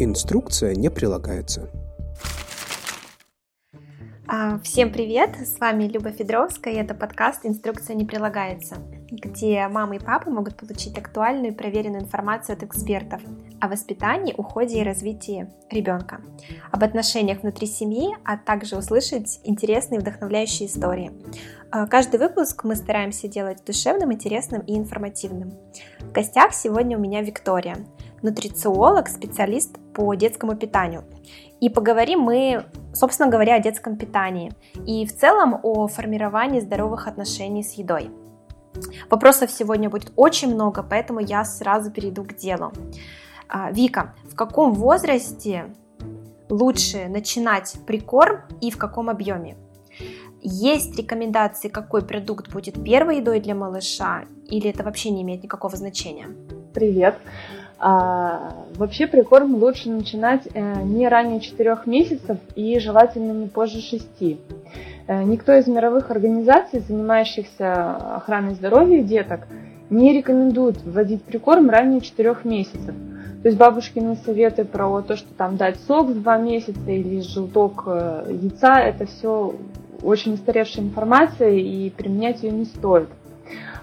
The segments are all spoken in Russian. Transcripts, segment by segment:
Инструкция не прилагается. А, всем привет! С вами Люба Федоровская, и это подкаст «Инструкция не прилагается», где мамы и папы могут получить актуальную и проверенную информацию от экспертов о воспитании, уходе и развитии ребенка, об отношениях внутри семьи, а также услышать интересные вдохновляющие истории. А, каждый выпуск мы стараемся делать душевным, интересным и информативным. В гостях сегодня у меня Виктория, нутрициолог, специалист по детскому питанию. И поговорим мы, собственно говоря, о детском питании и в целом о формировании здоровых отношений с едой. Вопросов сегодня будет очень много, поэтому я сразу перейду к делу. А, Вика, в каком возрасте лучше начинать прикорм и в каком объеме? Есть рекомендации, какой продукт будет первой едой для малыша, или это вообще не имеет никакого значения? Привет. А, вообще прикорм лучше начинать э, не ранее 4 месяцев и желательно не позже 6. Э, никто из мировых организаций, занимающихся охраной здоровья деток, не рекомендует вводить прикорм ранее 4 месяцев. То есть бабушкины советы про то, что там дать сок в 2 месяца или желток э, яйца, это все очень устаревшая информация и применять ее не стоит.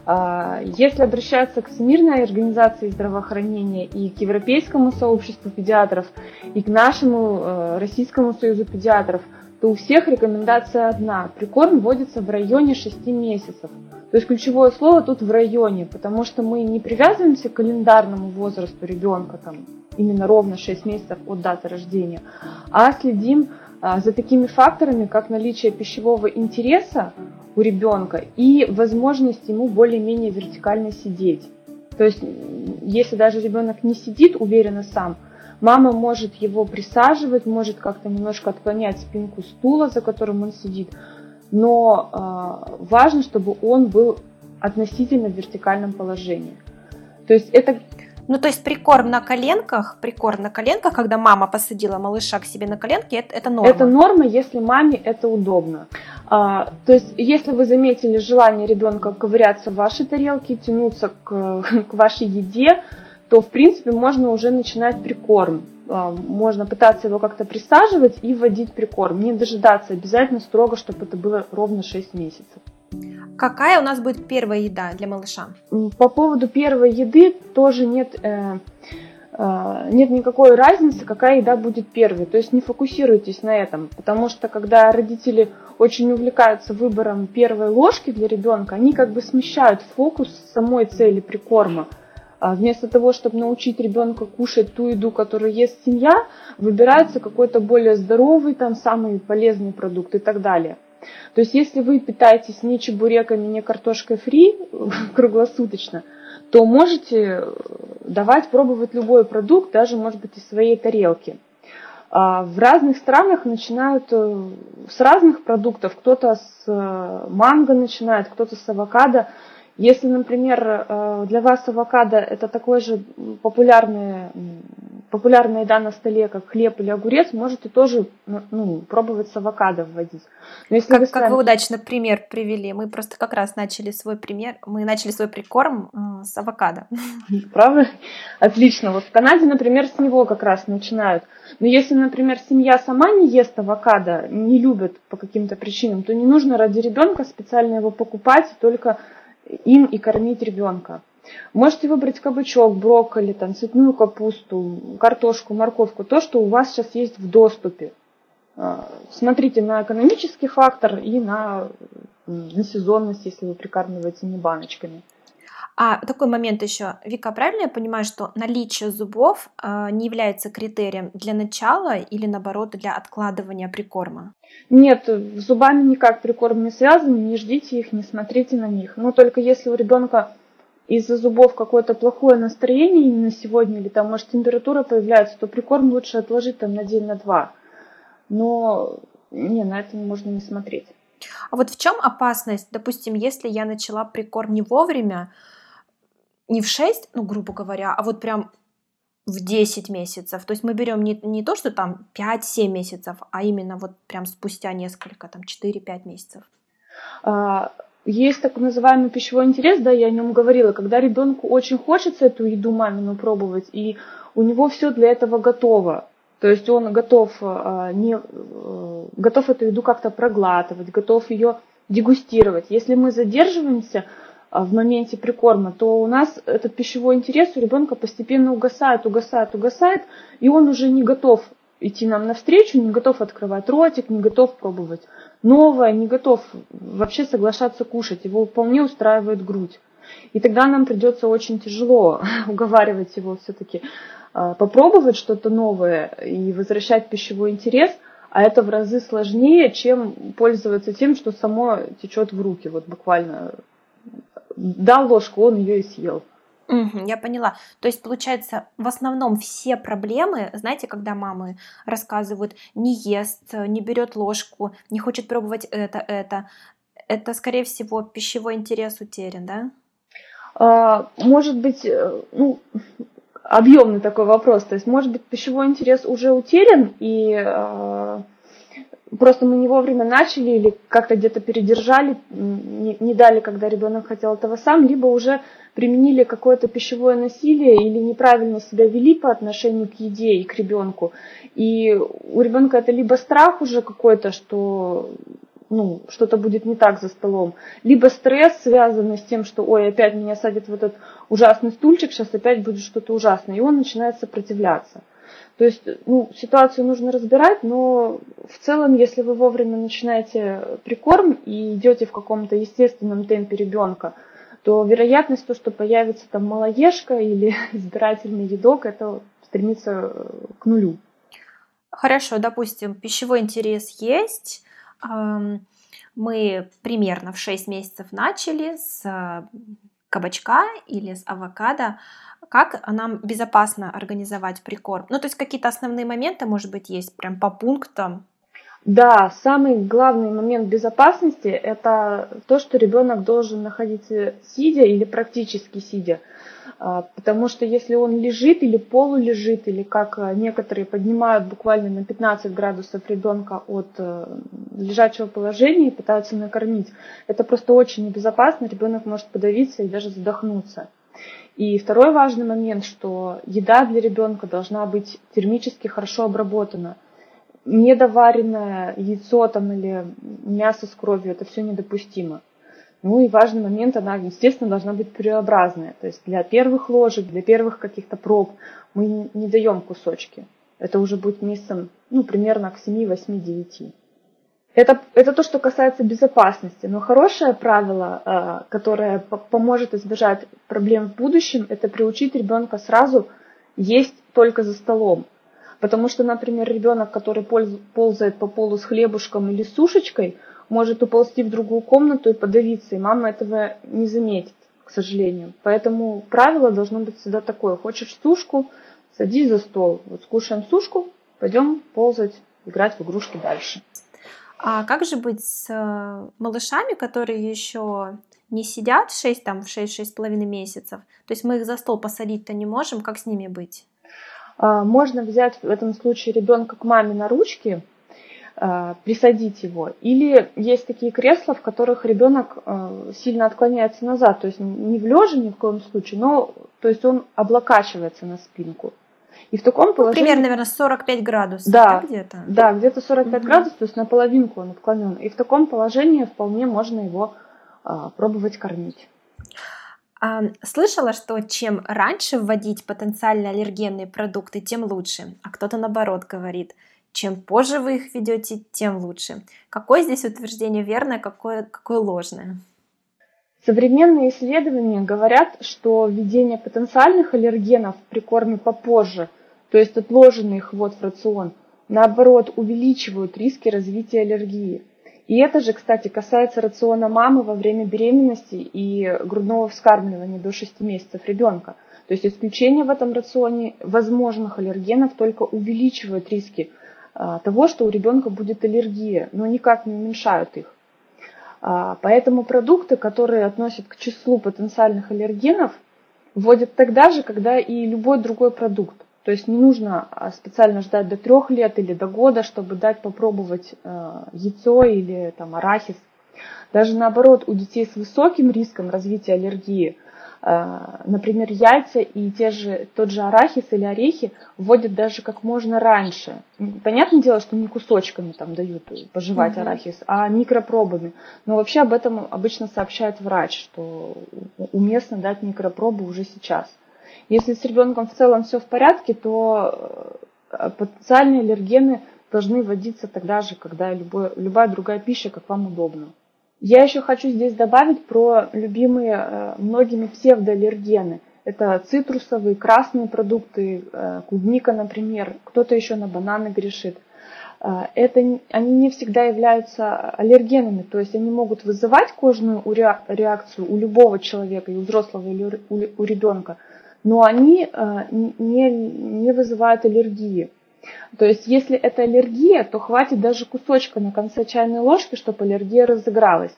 А, если обращаться к Всемирной организации здравоохранения и к Европейскому сообществу педиатров, и к нашему э, Российскому союзу педиатров, то у всех рекомендация одна. Прикорм вводится в районе 6 месяцев. То есть ключевое слово тут в районе, потому что мы не привязываемся к календарному возрасту ребенка, там, именно ровно 6 месяцев от даты рождения, а следим за такими факторами, как наличие пищевого интереса у ребенка и возможность ему более-менее вертикально сидеть. То есть, если даже ребенок не сидит уверенно сам, мама может его присаживать, может как-то немножко отклонять спинку стула, за которым он сидит, но э, важно, чтобы он был относительно в вертикальном положении. То есть это ну, то есть прикорм на коленках, прикорм на коленках, когда мама посадила малыша к себе на коленки, это, это норма? Это норма, если маме это удобно. А, то есть, если вы заметили желание ребенка ковыряться в вашей тарелке, тянуться к, к вашей еде, то, в принципе, можно уже начинать прикорм. А, можно пытаться его как-то присаживать и вводить прикорм. Не дожидаться обязательно строго, чтобы это было ровно 6 месяцев. Какая у нас будет первая еда для малыша? По поводу первой еды тоже нет, э, э, нет никакой разницы, какая еда будет первой. То есть не фокусируйтесь на этом, потому что когда родители очень увлекаются выбором первой ложки для ребенка, они как бы смещают фокус самой цели прикорма. А вместо того, чтобы научить ребенка кушать ту еду, которую ест семья, выбирается какой-то более здоровый, там самый полезный продукт и так далее. То есть если вы питаетесь не чебуреками, не картошкой фри круглосуточно, то можете давать пробовать любой продукт, даже, может быть, из своей тарелки. А в разных странах начинают э, с разных продуктов. Кто-то с э, манго начинает, кто-то с авокадо. Если, например, э, для вас авокадо это такой же популярный популярная еда на столе, как хлеб или огурец, можете тоже ну, пробовать с авокадо вводить. Но если как, вы, сами... как вы удачно пример привели. Мы просто как раз начали свой пример, мы начали свой прикорм с авокадо. Правда? Отлично. Вот в Канаде, например, с него как раз начинают. Но если, например, семья сама не ест авокадо, не любит по каким-то причинам, то не нужно ради ребенка специально его покупать, только им и кормить ребенка. Можете выбрать кабачок, брокколи, там, цветную капусту, картошку, морковку, то, что у вас сейчас есть в доступе. А, смотрите на экономический фактор и на, на сезонность, если вы прикармливаете не баночками. А такой момент еще. Вика, правильно я понимаю, что наличие зубов э, не является критерием для начала или наоборот для откладывания прикорма? Нет, с зубами никак прикорм не связан, не ждите их, не смотрите на них. Но только если у ребенка из-за зубов какое-то плохое настроение именно сегодня, или там, может, температура появляется, то прикорм лучше отложить там на день, на два. Но не, на это можно не смотреть. А вот в чем опасность, допустим, если я начала прикорм не вовремя, не в 6, ну, грубо говоря, а вот прям в 10 месяцев. То есть мы берем не, не то, что там 5-7 месяцев, а именно вот прям спустя несколько, там 4-5 месяцев. А, есть так называемый пищевой интерес, да, я о нем говорила, когда ребенку очень хочется эту еду мамину пробовать, и у него все для этого готово. То есть он готов, а, не, э, готов эту еду как-то проглатывать, готов ее дегустировать. Если мы задерживаемся в моменте прикорма, то у нас этот пищевой интерес у ребенка постепенно угасает, угасает, угасает, и он уже не готов идти нам навстречу, не готов открывать ротик, не готов пробовать новое, не готов вообще соглашаться кушать, его вполне устраивает грудь. И тогда нам придется очень тяжело уговаривать его все-таки а, попробовать что-то новое и возвращать пищевой интерес, а это в разы сложнее, чем пользоваться тем, что само течет в руки, вот буквально дал ложку, он ее и съел. Угу, я поняла. То есть, получается, в основном все проблемы, знаете, когда мамы рассказывают, не ест, не берет ложку, не хочет пробовать это, это, это, скорее всего, пищевой интерес утерян, да? А, может быть, э, ну, объемный такой вопрос. То есть, может быть, пищевой интерес уже утерян, и э, просто мы не вовремя начали или как-то где-то передержали, не, не дали, когда ребенок хотел этого сам, либо уже применили какое-то пищевое насилие или неправильно себя вели по отношению к еде и к ребенку. И у ребенка это либо страх уже какой-то, что ну, что-то будет не так за столом, либо стресс, связанный с тем, что, ой, опять меня садит в этот ужасный стульчик, сейчас опять будет что-то ужасное, и он начинает сопротивляться. То есть, ну, ситуацию нужно разбирать, но в целом, если вы вовремя начинаете прикорм и идете в каком-то естественном темпе ребенка, то вероятность, то, что появится там малоежка или избирательный едок, это стремится э, к нулю. Хорошо, допустим, пищевой интерес есть. Мы примерно в 6 месяцев начали с э, кабачка или с авокадо как нам безопасно организовать прикорм? Ну, то есть какие-то основные моменты, может быть, есть прям по пунктам? Да, самый главный момент безопасности – это то, что ребенок должен находиться сидя или практически сидя. А, потому что если он лежит или полулежит, или как некоторые поднимают буквально на 15 градусов ребенка от э, лежачего положения и пытаются накормить, это просто очень небезопасно, ребенок может подавиться и даже задохнуться. И второй важный момент, что еда для ребенка должна быть термически хорошо обработана. Недоваренное яйцо там, или мясо с кровью, это все недопустимо. Ну и важный момент, она, естественно, должна быть пюреобразная. То есть для первых ложек, для первых каких-то проб мы не даем кусочки. Это уже будет месяцем, ну, примерно к 7, 8, 9. Это, это то, что касается безопасности. Но хорошее правило, э, которое поможет избежать проблем в будущем, это приучить ребенка сразу есть только за столом. Потому что, например, ребенок, который ползает по полу с хлебушком или сушечкой, может уползти в другую комнату и подавиться, и мама этого не заметит, к сожалению. Поэтому правило должно быть всегда такое. Хочешь сушку, садись за стол. Вот скушаем сушку, пойдем ползать, играть в игрушки дальше. А как же быть с э, малышами, которые еще не сидят 6, там, в 6-6,5 месяцев? То есть мы их за стол посадить-то не можем, как с ними быть? А, можно взять в этом случае ребенка к маме на ручки, а, присадить его. Или есть такие кресла, в которых ребенок э, сильно отклоняется назад, то есть не в лежа ни в коем случае, но то есть он облокачивается на спинку. И в таком положении... Примерно, наверное, 45 градусов, да, да где-то? Да, где-то 45 угу. градусов, то есть наполовинку он отклонен. И в таком положении вполне можно его а, пробовать кормить. А, слышала, что чем раньше вводить потенциально аллергенные продукты, тем лучше. А кто-то наоборот говорит, чем позже вы их ведете, тем лучше. Какое здесь утверждение верное, какое, какое ложное? Современные исследования говорят, что введение потенциальных аллергенов при корме попозже, то есть отложенный их ввод в рацион, наоборот увеличивают риски развития аллергии. И это же, кстати, касается рациона мамы во время беременности и грудного вскармливания до 6 месяцев ребенка. То есть исключение в этом рационе возможных аллергенов только увеличивает риски а, того, что у ребенка будет аллергия, но никак не уменьшают их. А, поэтому продукты, которые относят к числу потенциальных аллергенов, вводят тогда же, когда и любой другой продукт. То есть не нужно а, специально ждать до трех лет или до года, чтобы дать попробовать а, яйцо или там, арахис. Даже наоборот, у детей с высоким риском развития аллергии, например, яйца и те же, тот же арахис или орехи вводят даже как можно раньше. Понятное дело, что не кусочками там дают пожевать угу. арахис, а микропробами. Но вообще об этом обычно сообщает врач, что уместно дать микропробу уже сейчас. Если с ребенком в целом все в порядке, то э, потенциальные аллергены должны вводиться тогда же, когда любой, любая другая пища, как вам удобно. Я еще хочу здесь добавить про любимые э, многими псевдоаллергены. Это цитрусовые, красные продукты, э, клубника, например. Кто-то еще на бананы грешит. Э, это, они не всегда являются аллергенами, то есть они могут вызывать кожную реакцию у любого человека, и у взрослого или у ребенка, но они не, не вызывают аллергии. То есть, если это аллергия, то хватит даже кусочка на конце чайной ложки, чтобы аллергия разыгралась.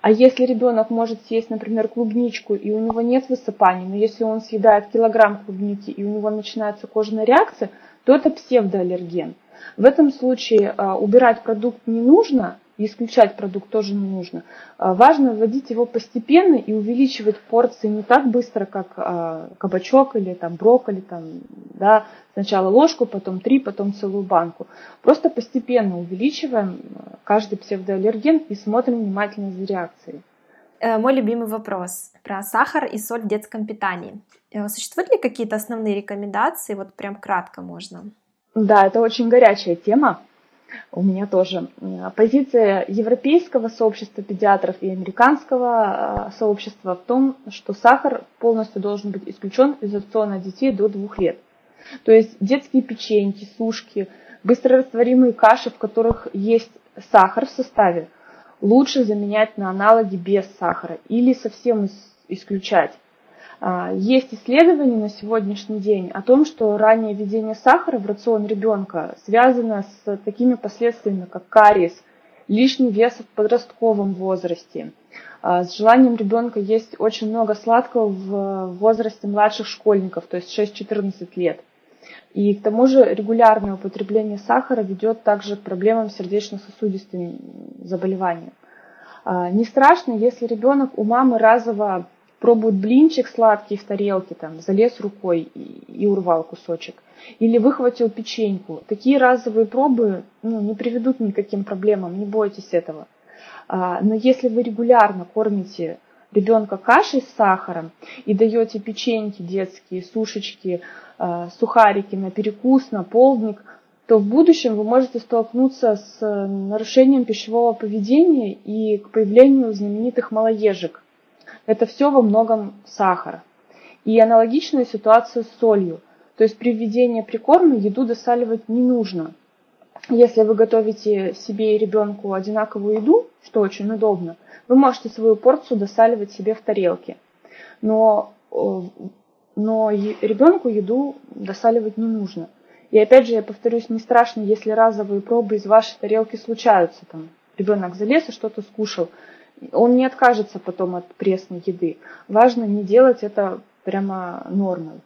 А если ребенок может съесть, например, клубничку, и у него нет высыпаний, но если он съедает килограмм клубники, и у него начинается кожная реакция, то это псевдоаллерген. В этом случае а, убирать продукт не нужно, исключать продукт тоже не нужно. А, важно вводить его постепенно и увеличивать порции не так быстро, как а, кабачок или там брокколи, там, да, сначала ложку, потом три, потом целую банку. Просто постепенно увеличиваем каждый псевдоаллерген и смотрим внимательно за реакцией. Э, мой любимый вопрос про сахар и соль в детском питании. Э, существуют ли какие-то основные рекомендации? Вот прям кратко можно. Да, это очень горячая тема. У меня тоже. Позиция европейского сообщества педиатров и американского э, сообщества в том, что сахар полностью должен быть исключен из рациона детей до двух лет. То есть детские печеньки, сушки, быстрорастворимые каши, в которых есть сахар в составе, лучше заменять на аналоги без сахара или совсем исключать. А, есть исследования на сегодняшний день о том, что раннее введение сахара в рацион ребенка связано с такими последствиями, как кариес, лишний вес в подростковом возрасте, а, с желанием ребенка есть очень много сладкого в возрасте младших школьников, то есть 6-14 лет. И к тому же регулярное употребление сахара ведет также к проблемам сердечно-сосудистым заболеваниям. А, не страшно, если ребенок у мамы разово пробует блинчик сладкий в тарелке, там, залез рукой и, и урвал кусочек. Или выхватил печеньку. Такие разовые пробы ну, не приведут ни к каким проблемам, не бойтесь этого. А, но если вы регулярно кормите ребенка кашей с сахаром и даете печеньки детские, сушечки, а, сухарики на перекус, на полдник, то в будущем вы можете столкнуться с нарушением пищевого поведения и к появлению знаменитых малоежек, это все во многом сахар. И аналогичная ситуация с солью. То есть при введении прикорма еду досаливать не нужно. Если вы готовите себе и ребенку одинаковую еду, что очень удобно, вы можете свою порцию досаливать себе в тарелке. Но, э, но ребенку еду досаливать не нужно. И опять же, я повторюсь, не страшно, если разовые пробы из вашей тарелки случаются. Там, ребенок залез и что-то скушал он не откажется потом от пресной еды. Важно не делать это прямо нормой.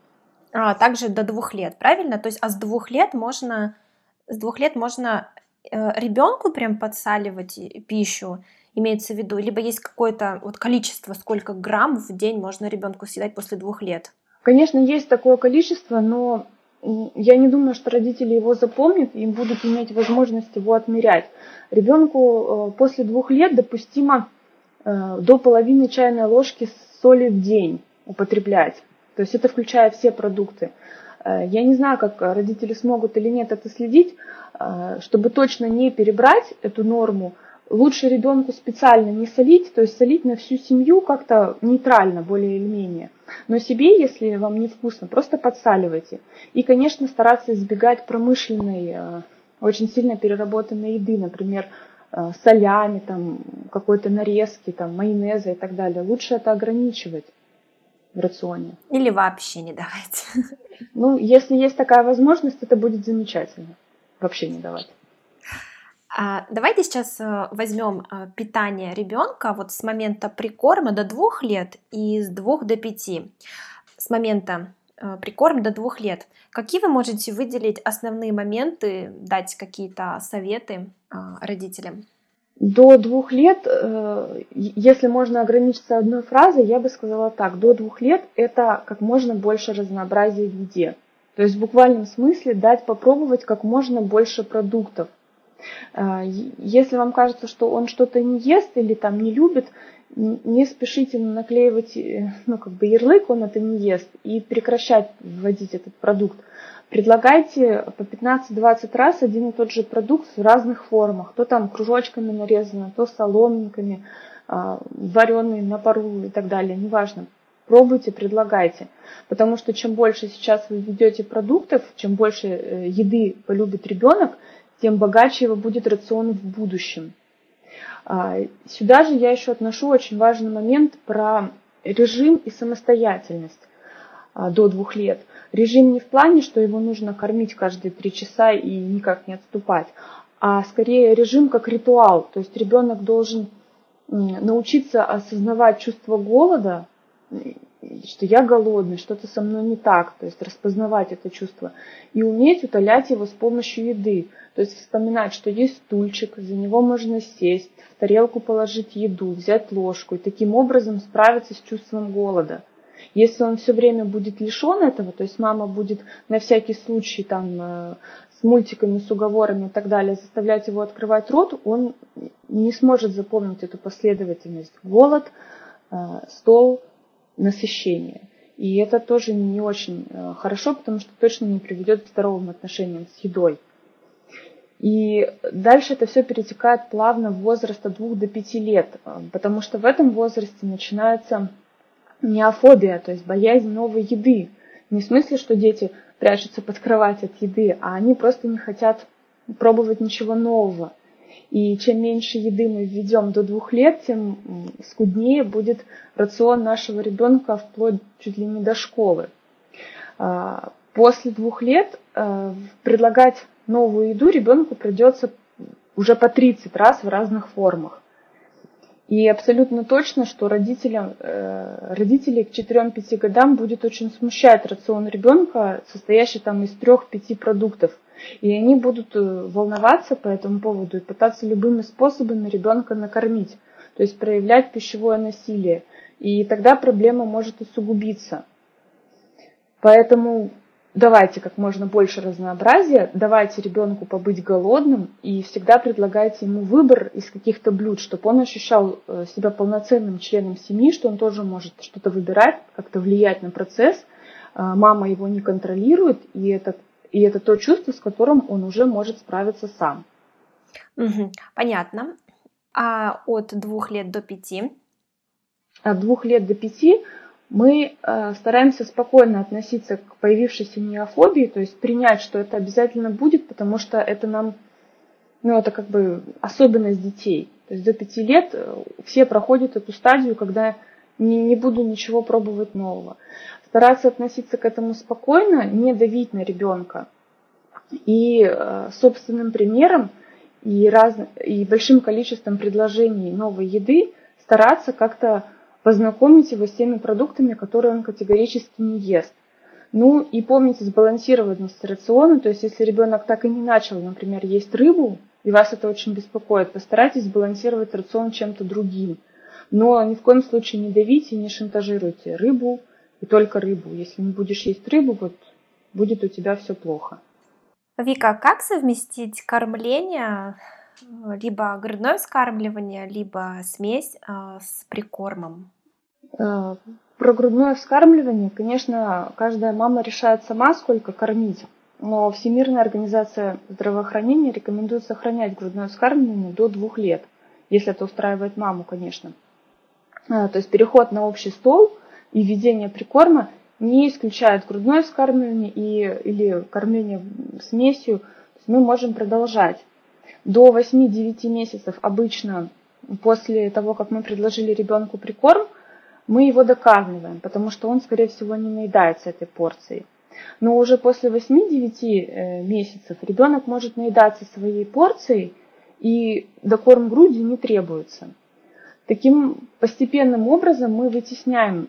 А, также до двух лет, правильно? То есть, а с двух лет можно, с двух лет можно э, ребенку прям подсаливать пищу, имеется в виду, либо есть какое-то вот количество, сколько грамм в день можно ребенку съедать после двух лет? Конечно, есть такое количество, но я не думаю, что родители его запомнят и будут иметь возможность его отмерять. Ребенку э, после двух лет допустимо до половины чайной ложки соли в день употреблять. То есть это включая все продукты. Э, я не знаю, как родители смогут или нет это следить, э, чтобы точно не перебрать эту норму. Лучше ребенку специально не солить, то есть солить на всю семью как-то нейтрально, более или менее. Но себе, если вам не вкусно, просто подсаливайте. И, конечно, стараться избегать промышленной, очень сильно переработанной еды, например, Э, солями, там, какой-то нарезки, там, майонеза и так далее. Лучше это ограничивать в рационе. Или вообще не давать. Ну, если есть такая возможность, это будет замечательно. Вообще не давать. А, давайте сейчас э, возьмем э, питание ребенка вот с момента прикорма до двух лет и с двух до пяти. С момента прикорм до двух лет. Какие вы можете выделить основные моменты, дать какие-то советы а, родителям? До двух лет, э, если можно ограничиться одной фразой, я бы сказала так. До двух лет это как можно больше разнообразия в еде. То есть в буквальном смысле дать попробовать как можно больше продуктов. Э, если вам кажется, что он что-то не ест или там не любит, не спешите наклеивать э, ну, как бы ярлык, он это не ест, и прекращать вводить этот продукт. Предлагайте по 15-20 раз один и тот же продукт в разных формах. То там кружочками нарезано, то соломинками, а, вареный на пару и так далее. Неважно. Пробуйте, предлагайте. Потому что чем больше сейчас вы ведете продуктов, чем больше э, еды полюбит ребенок, тем богаче его будет рацион в будущем. А, сюда же я еще отношу очень важный момент про режим и самостоятельность а, до двух лет. Режим не в плане, что его нужно кормить каждые три часа и никак не отступать, а скорее режим как ритуал. То есть ребенок должен научиться осознавать чувство голода, что я голодный, что-то со мной не так, то есть распознавать это чувство и уметь утолять его с помощью еды. То есть вспоминать, что есть стульчик, за него можно сесть, в тарелку положить еду, взять ложку и таким образом справиться с чувством голода. Если он все время будет лишен этого, то есть мама будет на всякий случай там э, с мультиками, с уговорами и так далее заставлять его открывать рот, он не сможет запомнить эту последовательность. Голод, э, стол, насыщение. И это тоже не очень э, хорошо, потому что точно не приведет к здоровым отношениям с едой. И дальше это все перетекает плавно в возраст от 2 до 5 лет, э, потому что в этом возрасте начинается неофобия, то есть боязнь новой еды. Не в смысле, что дети прячутся под кровать от еды, а они просто не хотят пробовать ничего нового. И чем меньше еды мы введем до двух лет, тем скуднее будет рацион нашего ребенка вплоть чуть ли не до школы. А, после двух лет э, предлагать новую еду ребенку придется уже по 30 раз в разных формах. И абсолютно точно, что родителям, э, родителей к 4-5 годам будет очень смущать рацион ребенка, состоящий там из 3-5 продуктов. И они будут э, волноваться по этому поводу и пытаться любыми способами ребенка накормить, то есть проявлять пищевое насилие. И тогда проблема может усугубиться. Поэтому давайте как можно больше разнообразия, давайте ребенку побыть голодным и всегда предлагайте ему выбор из каких-то блюд, чтобы он ощущал э, себя полноценным членом семьи, что он тоже может что-то выбирать, как-то влиять на процесс. Э, мама его не контролирует, и это, и это то чувство, с которым он уже может справиться сам. Угу, понятно. А от двух лет до пяти? От двух лет до пяти мы э, стараемся спокойно относиться к появившейся неофобии, то есть принять, что это обязательно будет, потому что это нам, ну, это как бы особенность детей. То есть до пяти лет э, все проходят эту стадию, когда не, не буду ничего пробовать нового. Стараться относиться к этому спокойно, не давить на ребенка. И э, собственным примером и, раз, и большим количеством предложений новой еды стараться как-то познакомить его с теми продуктами, которые он категорически не ест. Ну и помните сбалансированность рациона, то есть если ребенок так и не начал, например, есть рыбу, и вас это очень беспокоит, постарайтесь сбалансировать рацион чем-то другим. Но ни в коем случае не давите и не шантажируйте рыбу и только рыбу. Если не будешь есть рыбу, вот будет у тебя все плохо. Вика, как совместить кормление либо грудное вскармливание, либо смесь а, с прикормом? Э, про грудное вскармливание, конечно, каждая мама решает сама, сколько кормить. Но Всемирная организация здравоохранения рекомендует сохранять грудное вскармливание до двух лет, если это устраивает маму, конечно. Э, то есть переход на общий стол и введение прикорма не исключает грудное вскармливание и, или кормление смесью. мы можем продолжать. До 8-9 месяцев обычно после того, как мы предложили ребенку прикорм, мы его докармливаем, потому что он, скорее всего, не наедается этой порцией. Но уже после 8-9 э, месяцев ребенок может наедаться своей порцией, и докорм груди не требуется. Таким постепенным образом мы вытесняем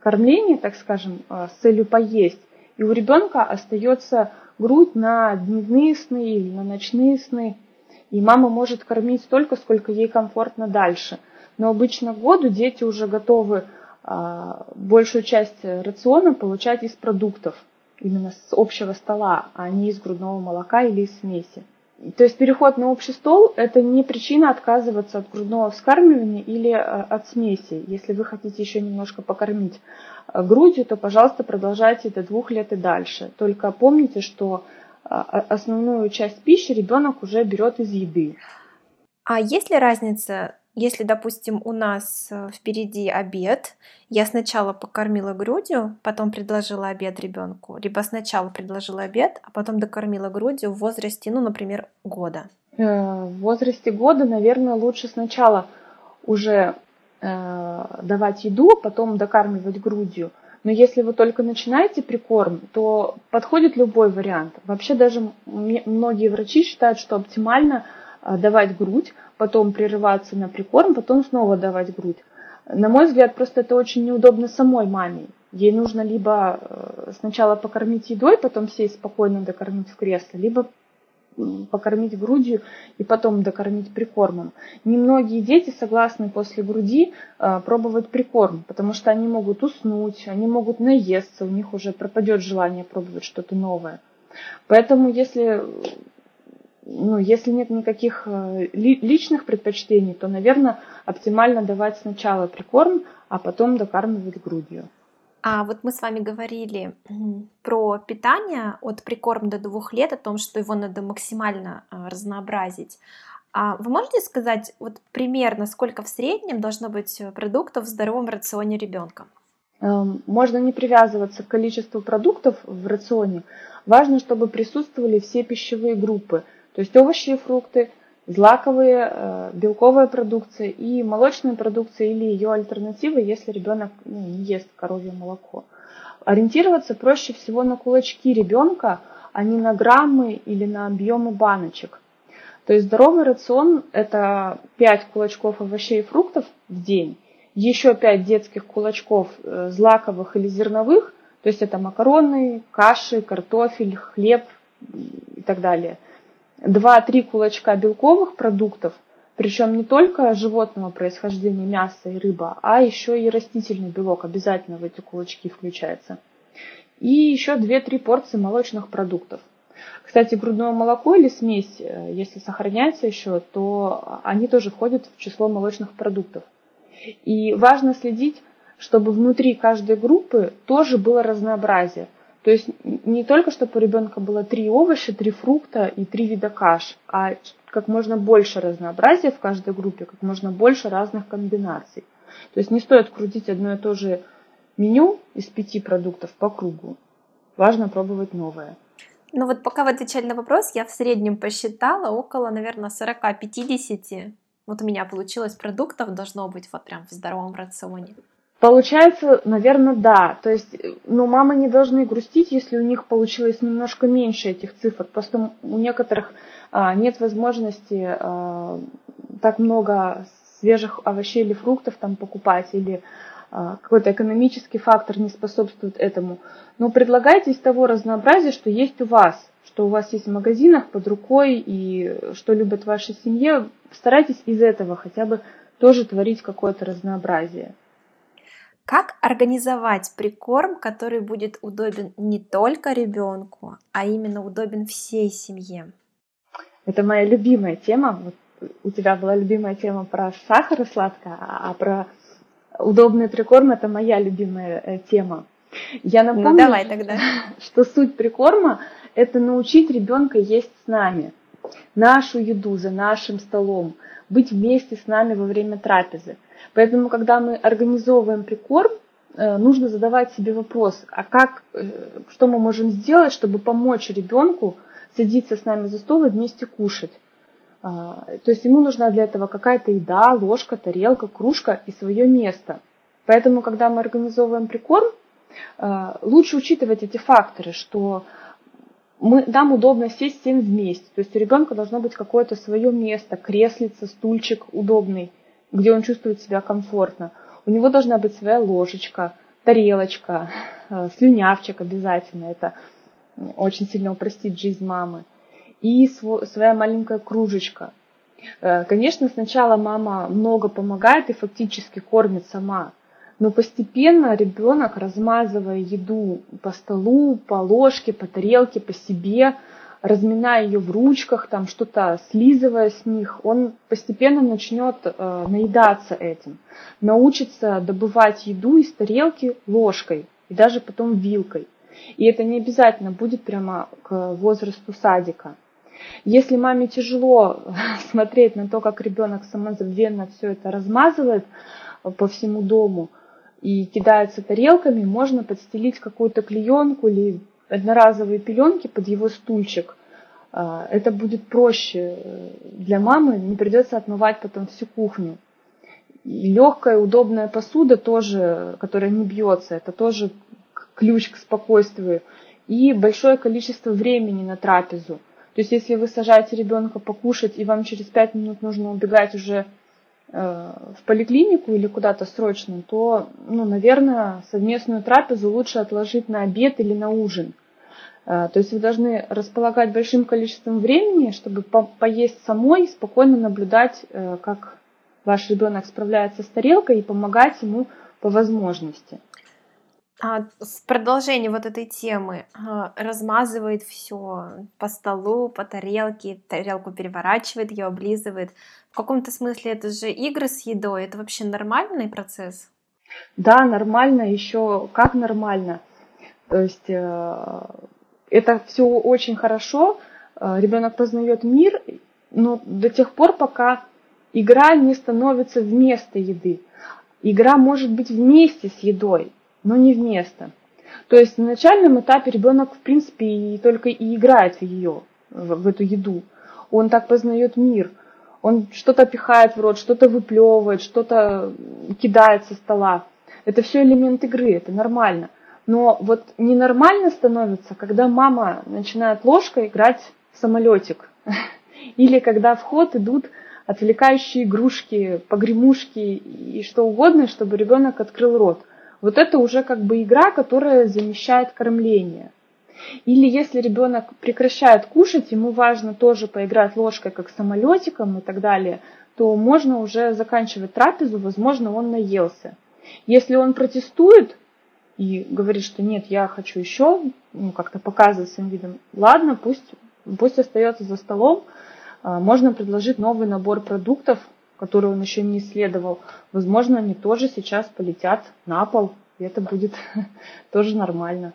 кормление, так скажем, э, с целью поесть, и у ребенка остается грудь на дневные сны или на ночные сны. И мама может кормить столько, сколько ей комфортно дальше. Но обычно к году дети уже готовы а, большую часть рациона получать из продуктов, именно с общего стола, а не из грудного молока или из смеси. То есть переход на общий стол – это не причина отказываться от грудного вскармливания или а, от смеси. Если вы хотите еще немножко покормить а, грудью, то, пожалуйста, продолжайте до двух лет и дальше. Только помните, что основную часть пищи ребенок уже берет из еды. А есть ли разница если, допустим, у нас э, впереди обед, я сначала покормила грудью, потом предложила обед ребенку, либо сначала предложила обед, а потом докормила грудью в возрасте, ну, например, года. Э, в возрасте года, наверное, лучше сначала уже э, давать еду, потом докармливать грудью. Но если вы только начинаете прикорм, то подходит любой вариант. Вообще даже многие врачи считают, что оптимально давать грудь, потом прерываться на прикорм, потом снова давать грудь. На мой взгляд, просто это очень неудобно самой маме. Ей нужно либо э, сначала покормить едой, потом сесть спокойно докормить в кресло, либо покормить грудью и потом докормить прикормом. Немногие дети согласны после груди э, пробовать прикорм, потому что они могут уснуть, они могут наесться, у них уже пропадет желание пробовать что-то новое. Поэтому если ну, если нет никаких э, личных предпочтений, то, наверное, оптимально давать сначала прикорм, а потом докармливать грудью. А вот мы с вами говорили про питание от прикорм до двух лет, о том, что его надо максимально э, разнообразить. А вы можете сказать вот примерно, сколько в среднем должно быть продуктов в здоровом рационе ребенка? Эм, можно не привязываться к количеству продуктов в рационе. Важно, чтобы присутствовали все пищевые группы – то есть овощи и фрукты, злаковые, э, белковая продукция и молочная продукция или ее альтернативы, если ребенок ну, не ест коровье молоко. Ориентироваться проще всего на кулачки ребенка, а не на граммы или на объемы баночек. То есть здоровый рацион – это 5 кулачков овощей и фруктов в день, еще 5 детских кулачков э, злаковых или зерновых, то есть это макароны, каши, картофель, хлеб и так далее – 2-3 кулачка белковых продуктов, причем не только животного происхождения, мяса и рыба, а еще и растительный белок обязательно в эти кулачки включается. И еще 2-3 порции молочных продуктов. Кстати, грудное молоко или смесь, э, если сохраняется еще, то они тоже входят в число молочных продуктов. И важно следить, чтобы внутри каждой группы тоже было разнообразие. То есть не только, чтобы у ребенка было три овоща, три фрукта и три вида каш, а как можно больше разнообразия в каждой группе, как можно больше разных комбинаций. То есть не стоит крутить одно и то же меню из пяти продуктов по кругу. Важно пробовать новое. Ну вот пока вы отвечали на вопрос, я в среднем посчитала около, наверное, 40-50. Вот у меня получилось продуктов должно быть вот прям в здоровом рационе. Получается, наверное, да. То есть, ну, мамы не должны грустить, если у них получилось немножко меньше этих цифр. Просто у некоторых а, нет возможности а, так много свежих овощей или фруктов там покупать, или а, какой-то экономический фактор не способствует этому. Но предлагайте из того разнообразия, что есть у вас, что у вас есть в магазинах под рукой и что любят в вашей семье. Старайтесь из этого хотя бы тоже творить какое-то разнообразие. Как организовать прикорм, который будет удобен не только ребенку, а именно удобен всей семье? Это моя любимая тема. Вот у тебя была любимая тема про сахар и сладкое, а про удобный прикорм это моя любимая э, тема. Я ну, напомню, ну, давай тогда. что суть прикорма – это научить ребенка есть с нами, нашу еду за нашим столом, быть вместе с нами во время трапезы. Поэтому, когда мы организовываем прикорм, э, нужно задавать себе вопрос, а как, э, что мы можем сделать, чтобы помочь ребенку садиться с нами за стол и вместе кушать. А, то есть ему нужна для этого какая-то еда, ложка, тарелка, кружка и свое место. Поэтому, когда мы организовываем прикорм, э, лучше учитывать эти факторы, что мы, нам удобно сесть всем вместе. То есть у ребенка должно быть какое-то свое место, креслица, стульчик удобный – где он чувствует себя комфортно. У него должна быть своя ложечка, тарелочка, э, слюнявчик обязательно. Это очень сильно упростит жизнь мамы. И своя маленькая кружечка. Э, конечно, сначала мама много помогает и фактически кормит сама, но постепенно ребенок, размазывая еду по столу, по ложке, по тарелке, по себе, разминая ее в ручках, там что-то слизывая с них, он постепенно начнет э, наедаться этим, научится добывать еду из тарелки ложкой и даже потом вилкой. И это не обязательно будет прямо к возрасту садика. Если маме тяжело смотреть на то, как ребенок самозабвенно все это размазывает по всему дому и кидается тарелками, можно подстелить какую-то клеенку или одноразовые пеленки под его стульчик. А, это будет проще для мамы, не придется отмывать потом всю кухню. И легкая, удобная посуда тоже, которая не бьется, это тоже ключ к спокойствию. И большое количество времени на трапезу. То есть, если вы сажаете ребенка покушать, и вам через пять минут нужно убегать уже э, в поликлинику или куда-то срочно, то, ну, наверное, совместную трапезу лучше отложить на обед или на ужин. Э, то есть вы должны располагать большим количеством времени, чтобы по поесть самой, спокойно наблюдать, э, как ваш ребенок справляется с тарелкой и помогать ему по возможности. А, продолжение вот этой темы а, размазывает все по столу, по тарелке, тарелку переворачивает, ее облизывает. В каком-то смысле это же игры с едой, это вообще нормальный процесс? Да, нормально, еще как нормально. То есть э, это все очень хорошо, э, ребенок познает мир, но до тех пор, пока игра не становится вместо еды. Игра может быть вместе с едой но не вместо. То есть на начальном этапе ребенок, в принципе, и только и играет в ее, в, в эту еду. Он так познает мир. Он что-то пихает в рот, что-то выплевывает, что-то кидает со стола. Это все элемент игры, это нормально. Но вот ненормально становится, когда мама начинает ложкой играть в самолетик. Или когда в ход идут отвлекающие игрушки, погремушки и что угодно, чтобы ребенок открыл рот – вот это уже как бы игра, которая замещает кормление. Или если ребенок прекращает кушать, ему важно тоже поиграть ложкой, как самолетиком и так далее, то можно уже заканчивать трапезу, возможно, он наелся. Если он протестует и говорит, что нет, я хочу еще, ну, как-то показывает своим видом, ладно, пусть, пусть остается за столом, а, можно предложить новый набор продуктов, который он еще не исследовал, возможно, они тоже сейчас полетят на пол, и это будет тоже нормально.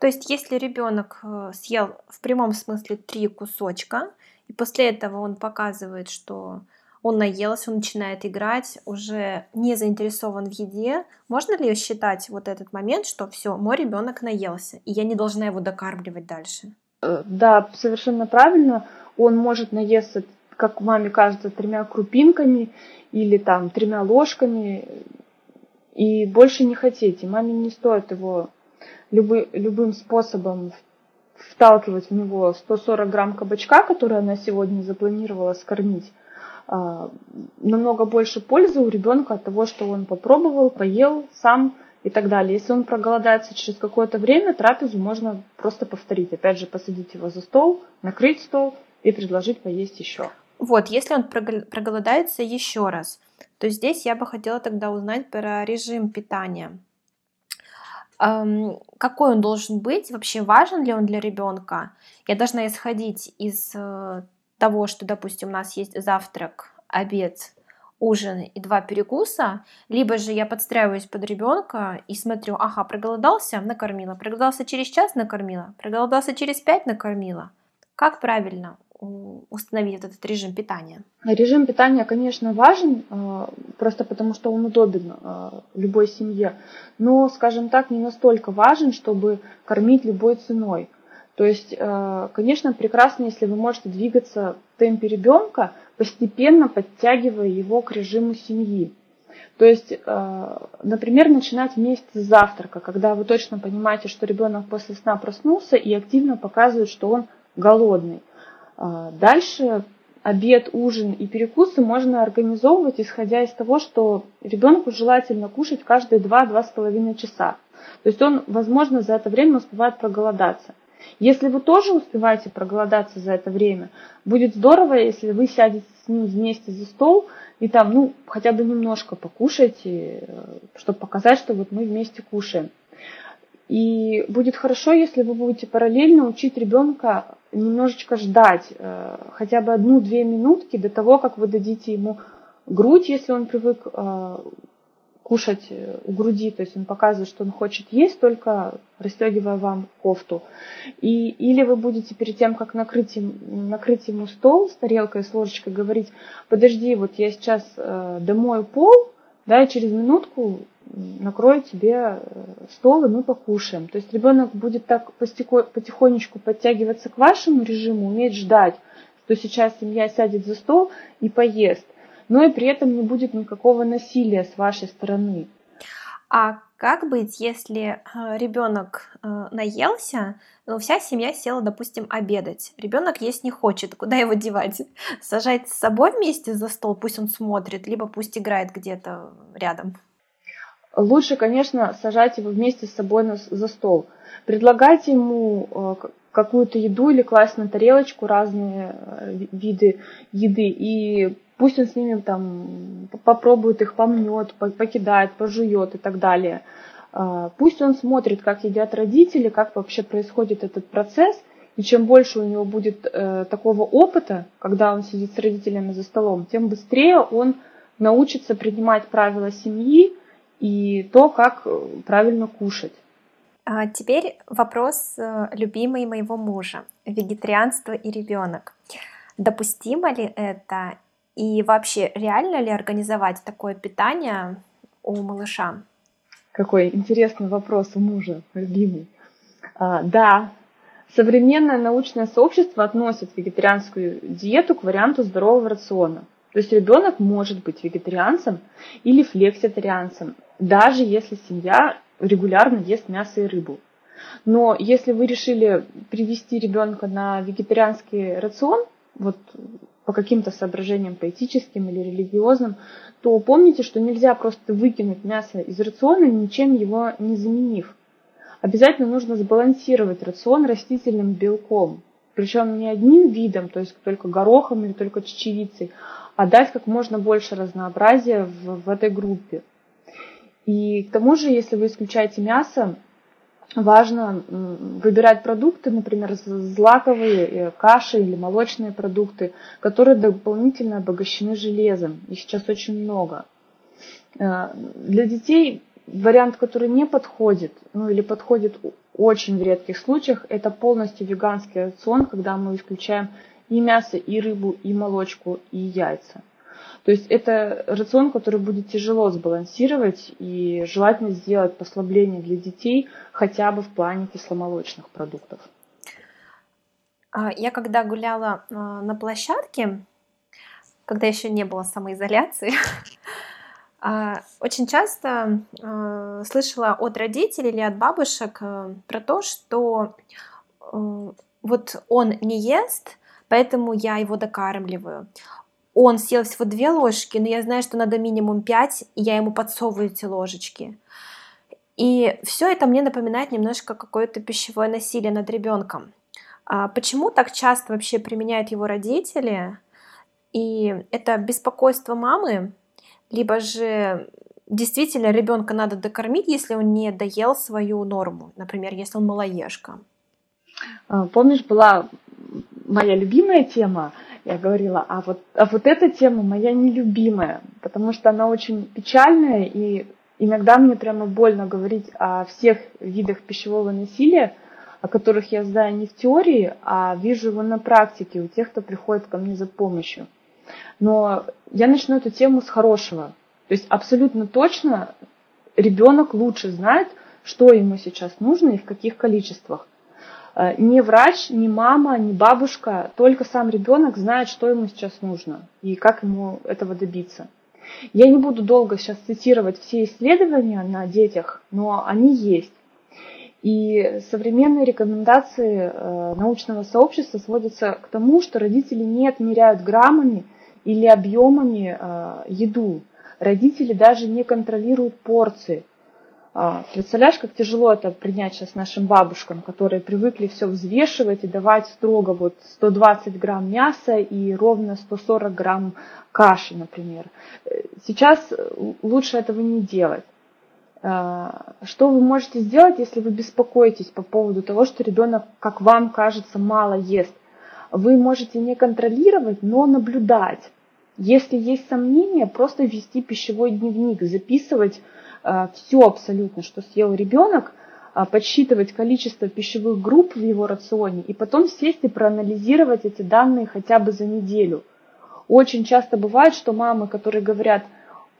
То есть, если ребенок э, съел в прямом смысле три кусочка, и после этого он показывает, что он наелся, он начинает играть, уже не заинтересован в еде, можно ли считать вот этот момент, что все, мой ребенок наелся, и я не должна его докармливать дальше? Э, да, совершенно правильно. Он может наесться как маме кажется, тремя крупинками или там тремя ложками и больше не хотите. Маме не стоит его любы, любым способом вталкивать в него 140 грамм кабачка, который она сегодня запланировала скормить. А, намного больше пользы у ребенка от того, что он попробовал, поел сам и так далее. Если он проголодается через какое-то время, трапезу можно просто повторить. Опять же, посадить его за стол, накрыть стол и предложить поесть еще. Вот, если он проголодается еще раз, то здесь я бы хотела тогда узнать про режим питания. Эм, какой он должен быть? Вообще важен ли он для ребенка? Я должна исходить из э, того, что, допустим, у нас есть завтрак, обед, ужин и два перекуса, либо же я подстраиваюсь под ребенка и смотрю, ага, проголодался, накормила, проголодался через час, накормила, проголодался через пять, накормила. Как правильно? Установить этот режим питания? Режим питания, конечно, важен, а, просто потому что он удобен а, любой семье, но, скажем так, не настолько важен, чтобы кормить любой ценой. То есть, а, конечно, прекрасно, если вы можете двигаться в темпе ребенка, постепенно подтягивая его к режиму семьи. То есть, например, начинать вместе с завтрака, когда вы точно понимаете, что ребенок после сна проснулся и активно показывает, что он голодный. А, дальше обед, ужин и перекусы можно организовывать, исходя из того, что ребенку желательно кушать каждые 2-2,5 часа. То есть он, возможно, за это время успевает проголодаться. Если вы тоже успеваете проголодаться за это время, будет здорово, если вы сядете с ним вместе за стол и там, ну, хотя бы немножко покушаете, э, чтобы показать, что вот мы вместе кушаем. И будет хорошо, если вы будете параллельно учить ребенка немножечко ждать, э, хотя бы одну-две минутки до того, как вы дадите ему грудь, если он привык э, кушать э, у груди, то есть он показывает, что он хочет есть, только расстегивая вам кофту. И, или вы будете перед тем, как накрыть, им, накрыть ему стол с тарелкой, с ложечкой, говорить, подожди, вот я сейчас э, домою пол, да, и через минутку накрою тебе э, стол, и мы покушаем. То есть ребенок будет так потихонечку подтягиваться к вашему режиму, уметь ждать, что сейчас семья сядет за стол и поест но и при этом не будет никакого насилия с вашей стороны. А как быть, если э, ребенок э, наелся, но вся семья села, допустим, обедать? Ребенок есть не хочет, куда его девать? Сажать с собой вместе за стол, пусть он смотрит, либо пусть играет где-то рядом. Лучше, конечно, сажать его вместе с собой за стол. Предлагать ему э, какую-то еду или класть на тарелочку разные виды еды и Пусть он с ними там попробует их, помнет, покидает, пожует и так далее. А, пусть он смотрит, как едят родители, как вообще происходит этот процесс. И чем больше у него будет э, такого опыта, когда он сидит с родителями за столом, тем быстрее он научится принимать правила семьи и то, как э, правильно кушать. А теперь вопрос э, любимый моего мужа. Вегетарианство и ребенок. Допустимо ли это и вообще, реально ли организовать такое питание у малыша? Какой интересный вопрос у мужа, любимый. А, да, современное научное сообщество относит вегетарианскую диету к варианту здорового рациона. То есть ребенок может быть вегетарианцем или флекситарианцем, даже если семья регулярно ест мясо и рыбу. Но если вы решили привести ребенка на вегетарианский рацион, вот по каким-то соображениям поэтическим или религиозным, то помните, что нельзя просто выкинуть мясо из рациона, ничем его не заменив. Обязательно нужно сбалансировать рацион растительным белком, причем не одним видом, то есть только горохом или только чечевицей, а дать как можно больше разнообразия в, в этой группе. И к тому же, если вы исключаете мясо, важно выбирать продукты, например, злаковые э, каши или молочные продукты, которые дополнительно обогащены железом. Их сейчас очень много. Э, для детей вариант, который не подходит, ну или подходит очень в редких случаях, это полностью веганский рацион, когда мы исключаем и мясо, и рыбу, и молочку, и яйца. То есть это рацион, который будет тяжело сбалансировать и желательно сделать послабление для детей хотя бы в плане кисломолочных продуктов. А, я когда гуляла а, на площадке, когда еще не было самоизоляции, а, очень часто слышала от родителей или от бабушек про то, что вот он не ест, поэтому я его докармливаю он съел всего две ложки, но я знаю, что надо минимум пять, и я ему подсовываю эти ложечки. И все это мне напоминает немножко какое-то пищевое насилие над ребенком. А почему так часто вообще применяют его родители? И это беспокойство мамы, либо же действительно ребенка надо докормить, если он не доел свою норму, например, если он малоежка. А, помнишь, была моя любимая тема я говорила, а вот, а вот эта тема моя нелюбимая, потому что она очень печальная, и иногда мне прямо больно говорить о всех видах пищевого насилия, о которых я знаю не в теории, а вижу его на практике у тех, кто приходит ко мне за помощью. Но я начну эту тему с хорошего. То есть абсолютно точно ребенок лучше знает, что ему сейчас нужно и в каких количествах. Э, ни врач, ни мама, ни бабушка, только сам ребенок знает, что ему сейчас нужно и как ему этого добиться. Я не буду долго сейчас цитировать все исследования на детях, но они есть. И современные рекомендации э, научного сообщества сводятся к тому, что родители не отмеряют граммами или объемами э, еду. Родители даже не контролируют порции. А, представляешь, как тяжело это принять сейчас нашим бабушкам, которые привыкли все взвешивать и давать строго вот 120 грамм мяса и ровно 140 грамм каши, например. Сейчас лучше этого не делать. А, что вы можете сделать, если вы беспокоитесь по поводу того, что ребенок, как вам кажется, мало ест? Вы можете не контролировать, но наблюдать. Если есть сомнения, просто вести пищевой дневник, записывать все абсолютно, что съел ребенок, а, подсчитывать количество пищевых групп в его рационе и потом сесть и проанализировать эти данные хотя бы за неделю. Очень часто бывает, что мамы, которые говорят,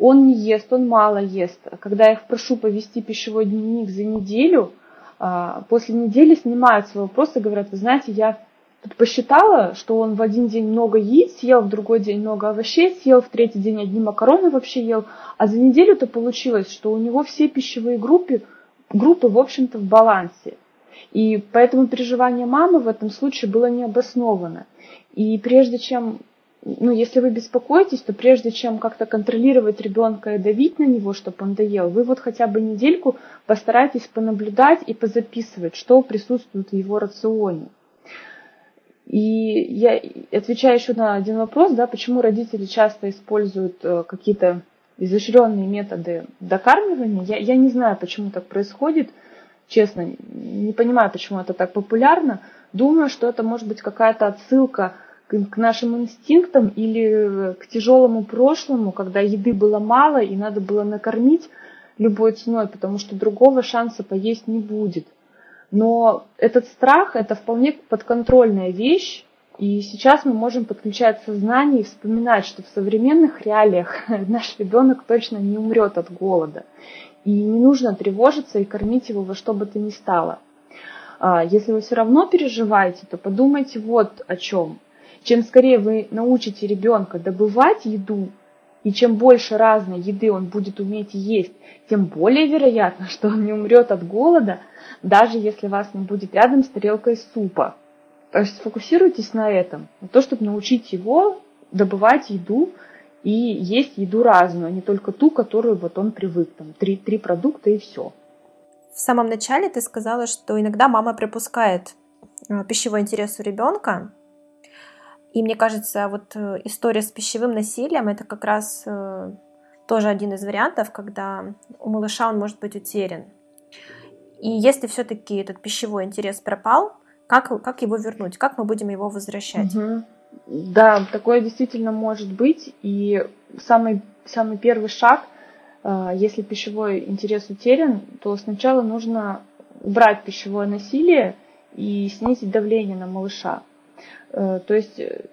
он не ест, он мало ест. Когда я их прошу повести пищевой дневник за неделю, а, после недели снимают свой вопрос и говорят, вы знаете, я посчитала, что он в один день много яиц съел, в другой день много овощей съел, в третий день одни макароны вообще ел, а за неделю-то получилось, что у него все пищевые группы, группы в общем-то, в балансе. И поэтому переживание мамы в этом случае было необосновано. И прежде чем, ну, если вы беспокоитесь, то прежде чем как-то контролировать ребенка и давить на него, чтобы он доел, вы вот хотя бы недельку постарайтесь понаблюдать и позаписывать, что присутствует в его рационе. И я отвечаю еще на один вопрос, да, почему родители часто используют э, какие-то изощренные методы докармливания. Я, я не знаю, почему так происходит, честно, не понимаю, почему это так популярно. Думаю, что это может быть какая-то отсылка к, к нашим инстинктам или к тяжелому прошлому, когда еды было мало и надо было накормить любой ценой, потому что другого шанса поесть не будет. Но этот страх – это вполне подконтрольная вещь, и сейчас мы можем подключать сознание и вспоминать, что в современных реалиях наш ребенок точно не умрет от голода. И не нужно тревожиться и кормить его во что бы то ни стало. А, если вы все равно переживаете, то подумайте вот о чем. Чем скорее вы научите ребенка добывать еду, и чем больше разной еды он будет уметь есть, тем более вероятно, что он не умрет от голода, даже если вас не будет рядом с тарелкой супа. То есть сфокусируйтесь на этом, на то, чтобы научить его добывать еду и есть еду разную, а не только ту, которую вот он привык, там, три, три продукта и все. В самом начале ты сказала, что иногда мама припускает э, пищевой интерес у ребенка, и мне кажется, вот э, история с пищевым насилием это как раз э, тоже один из вариантов, когда у малыша он может быть утерян. И если все-таки этот пищевой интерес пропал, как, как его вернуть? Как мы будем его возвращать? Угу. Да, такое действительно может быть. И самый, самый первый шаг, э, если пищевой интерес утерян, то сначала нужно убрать пищевое насилие и снизить давление на малыша. Э, то есть э,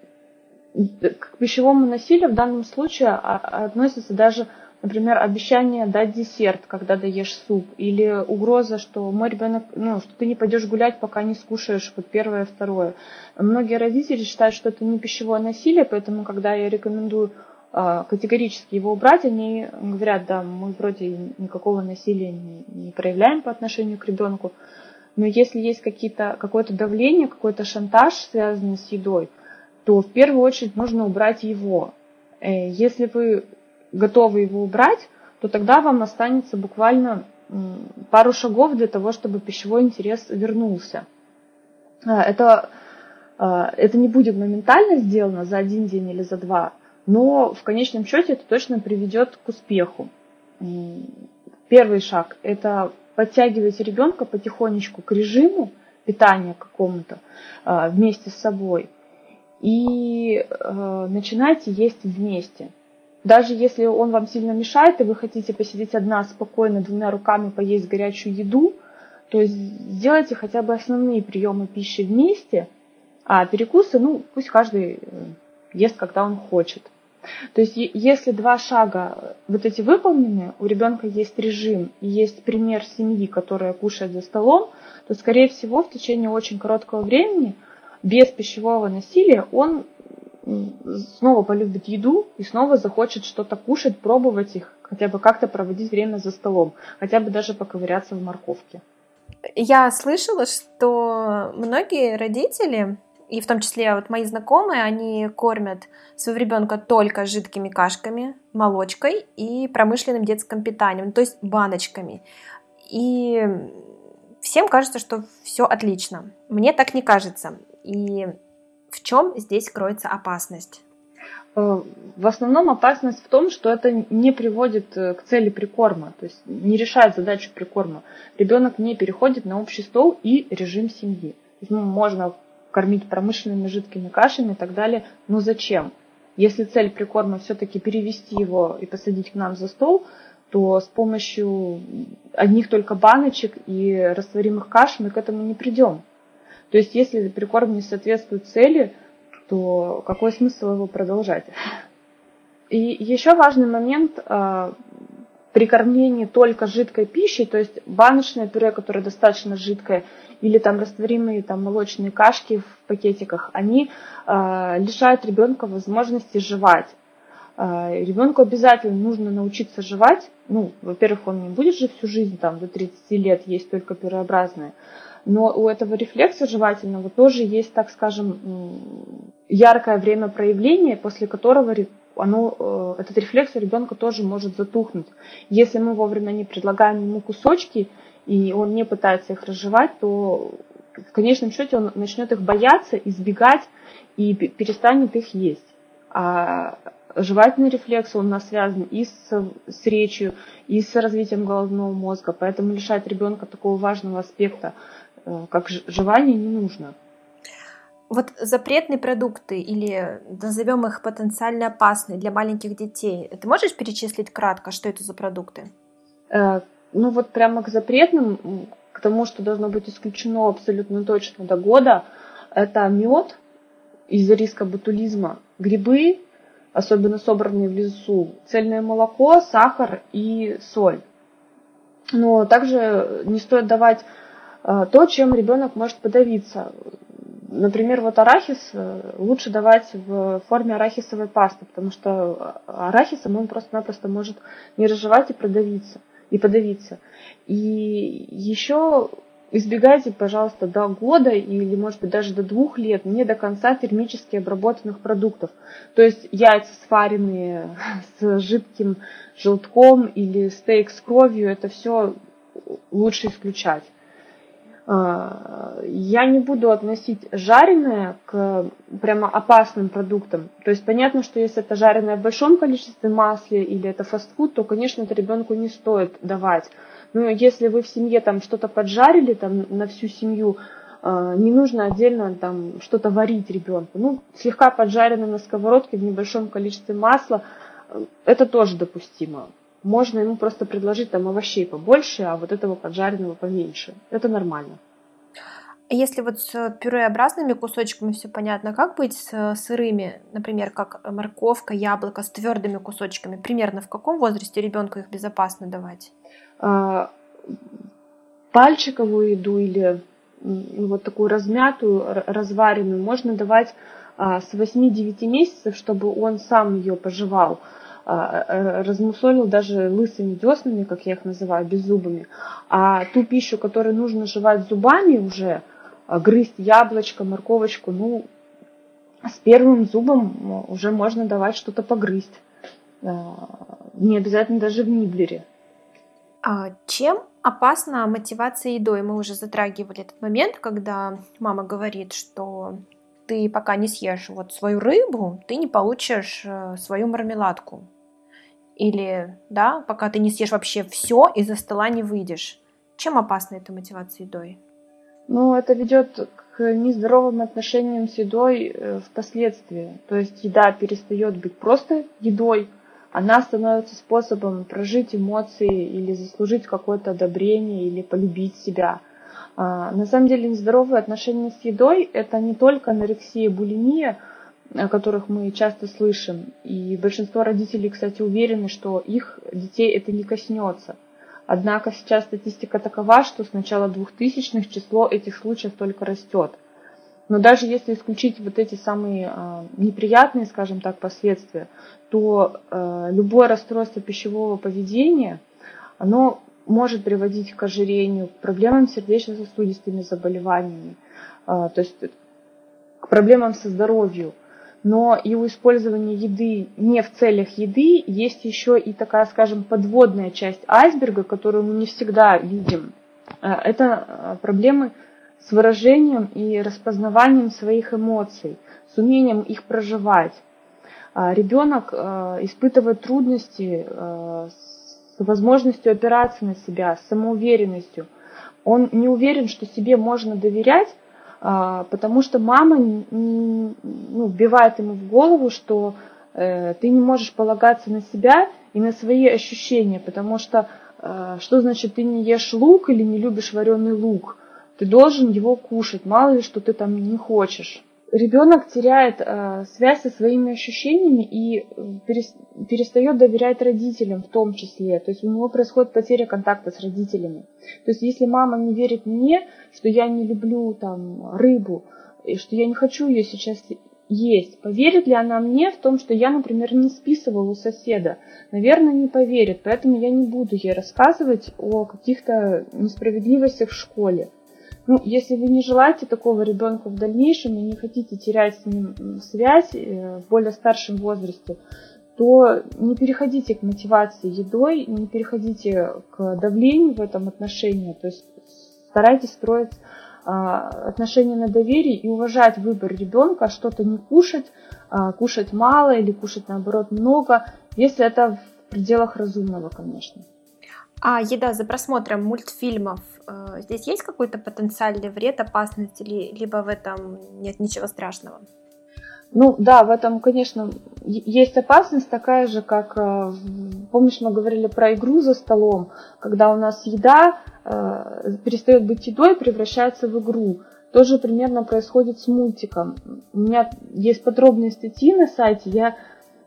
к пищевому насилию в данном случае относится даже, например, обещание дать десерт, когда даешь суп, или угроза, что мой ребенок, ну, что ты не пойдешь гулять, пока не скушаешь вот первое второе. Многие родители считают, что это не пищевое насилие, поэтому, когда я рекомендую а, категорически его убрать, они говорят, да, мы вроде никакого насилия не проявляем по отношению к ребенку, но если есть какие-то, какое-то давление, какой-то шантаж, связанный с едой, то в первую очередь нужно убрать его. Э, если вы готовы его убрать, то тогда вам останется буквально пару шагов для того, чтобы пищевой интерес вернулся. А, это, а, это не будет моментально сделано за один день или за два, но в конечном счете это точно приведет к успеху. Первый шаг – это подтягивать ребенка потихонечку к режиму питания какому-то а, вместе с собой и э, начинайте есть вместе. Даже если он вам сильно мешает, и вы хотите посидеть одна спокойно, двумя руками поесть горячую еду, то сделайте хотя бы основные приемы пищи вместе, а перекусы, ну, пусть каждый э, ест, когда он хочет. То есть, если два шага вот эти выполнены, у ребенка есть режим есть пример семьи, которая кушает за столом, то, скорее всего, в течение очень короткого времени, без пищевого насилия, он снова полюбит еду и снова захочет что-то кушать, пробовать их, хотя бы как-то проводить время за столом, хотя бы даже поковыряться в морковке. Я слышала, что многие родители и в том числе вот мои знакомые, они кормят своего ребенка только жидкими кашками, молочкой и промышленным детским питанием, то есть баночками. и всем кажется, что все отлично. Мне так не кажется. И в чем здесь кроется опасность? Э, в основном опасность в том, что это не приводит э, к цели прикорма, то есть не решает задачу прикорма. Ребенок не переходит на общий стол и режим семьи. То есть, ну, можно кормить промышленными жидкими кашами и так далее, но зачем? Если цель прикорма все-таки перевести его и посадить к нам за стол, то с помощью одних только баночек и растворимых каш мы к этому не придем. То есть если прикорм не соответствует цели, то какой смысл его продолжать? И еще важный момент а, при кормлении только жидкой пищей, то есть баночное пюре, которое достаточно жидкое, или там растворимые там, молочные кашки в пакетиках, они э, лишают ребенка возможности жевать. Э, ребенку обязательно нужно научиться жевать. Ну, во-первых, он не будет же всю жизнь там до 30 лет есть только пюреобразное. Но у этого рефлекса жевательного тоже есть, так скажем, яркое время проявления, после которого оно, э, этот рефлекс у ребенка тоже может затухнуть. Если мы вовремя не предлагаем ему кусочки, и он не пытается их разжевать, то в конечном счете он начнет их бояться, избегать и перестанет их есть. А жевательный рефлекс, он у нас связан и с, с речью, и с развитием головного мозга, поэтому лишать ребенка такого важного аспекта, э, как жевание, не нужно. Вот запретные продукты или назовем их потенциально опасные для маленьких детей, ты можешь перечислить кратко, что это за продукты? Э, ну вот прямо к запретным, к тому, что должно быть исключено абсолютно точно до года, это мед из-за риска ботулизма, грибы, особенно собранные в лесу, цельное молоко, сахар и соль. Но также не стоит давать э, то, чем ребенок может подавиться. Например, вот арахис э, лучше давать в форме арахисовой пасты, потому что арахисом он просто-напросто может не разжевать и продавиться и подавиться. И еще избегайте, пожалуйста, до года или, может быть, даже до двух лет не до конца термически обработанных продуктов. То есть яйца сваренные с жидким желтком или стейк с кровью, это все лучше исключать. А, я не буду относить жареное к прямо опасным продуктам. То есть понятно, что если это жареное в большом количестве масла или это фастфуд, то, конечно, это ребенку не стоит давать. Но если вы в семье там что-то поджарили там на всю семью, а, не нужно отдельно там что-то варить ребенку. Ну, слегка поджарено на сковородке в небольшом количестве масла, это тоже допустимо можно ему просто предложить там овощей побольше, а вот этого поджаренного поменьше. Это нормально. Если вот с пюреобразными кусочками все понятно, как быть с сырыми, например, как морковка, яблоко, с твердыми кусочками? Примерно в каком возрасте ребенку их безопасно давать? А, пальчиковую еду или вот такую размятую, разваренную можно давать а, с 8-9 месяцев, чтобы он сам ее пожевал. А, э, размусолил даже лысыми деснами, как я их называю, беззубыми. А ту пищу, которую нужно жевать зубами уже, а, грызть яблочко, морковочку, ну, с первым зубом уже можно давать что-то погрызть. А, не обязательно даже в ниблере. А чем опасна мотивация едой? Мы уже затрагивали этот момент, когда мама говорит, что ты пока не съешь вот свою рыбу, ты не получишь э, свою мармеладку. Или, да, пока ты не съешь вообще все, из-за стола не выйдешь. Чем опасна эта мотивация едой? Ну, это ведет к нездоровым отношениям с едой э, впоследствии. То есть еда перестает быть просто едой, она становится способом прожить эмоции или заслужить какое-то одобрение или полюбить себя. А, на самом деле нездоровые отношения с едой – это не только анорексия, булимия, о которых мы часто слышим. И большинство родителей, кстати, уверены, что их детей это не коснется. Однако сейчас статистика такова, что с начала 2000-х число этих случаев только растет. Но даже если исключить вот эти самые э, неприятные, скажем так, последствия, то э, любое расстройство пищевого поведения, оно может приводить к ожирению, к проблемам с сердечно-сосудистыми заболеваниями, э, то есть к проблемам со здоровьем. Но и у использования еды не в целях еды есть еще и такая, скажем, подводная часть айсберга, которую мы не всегда видим. Э, это э, проблемы с выражением и распознаванием своих эмоций, с умением их проживать. А ребенок э, испытывает трудности с возможностью опираться на себя, с самоуверенностью. Он не уверен, что себе можно доверять, потому что мама ну, вбивает ему в голову, что э, ты не можешь полагаться на себя и на свои ощущения, потому что э, что значит ты не ешь лук или не любишь вареный лук? Ты должен его кушать, мало ли что ты там не хочешь ребенок теряет э, связь со своими ощущениями и э, перестает доверять родителям в том числе. То есть у него происходит потеря контакта с родителями. То есть если мама не верит мне, что я не люблю там рыбу, и что я не хочу ее сейчас есть, поверит ли она мне в том, что я, например, не списывала у соседа? Наверное, не поверит, поэтому я не буду ей рассказывать о каких-то несправедливостях в школе. Ну, если вы не желаете такого ребенка в дальнейшем и не хотите терять с ним связь э, в более старшем возрасте, то не переходите к мотивации едой, не переходите к давлению в этом отношении. То есть старайтесь строить а, отношения на доверии и уважать выбор ребенка, что-то не кушать, а, кушать мало или кушать наоборот много, если это в пределах разумного, конечно. А еда за просмотром мультфильмов, э, здесь есть какой-то потенциальный вред, опасность, или, либо в этом нет ничего страшного? Ну да, в этом, конечно, есть опасность такая же, как, э, помнишь, мы говорили про игру за столом, когда у нас еда э, перестает быть едой и превращается в игру. Тоже примерно происходит с мультиком. У меня есть подробные статьи на сайте, я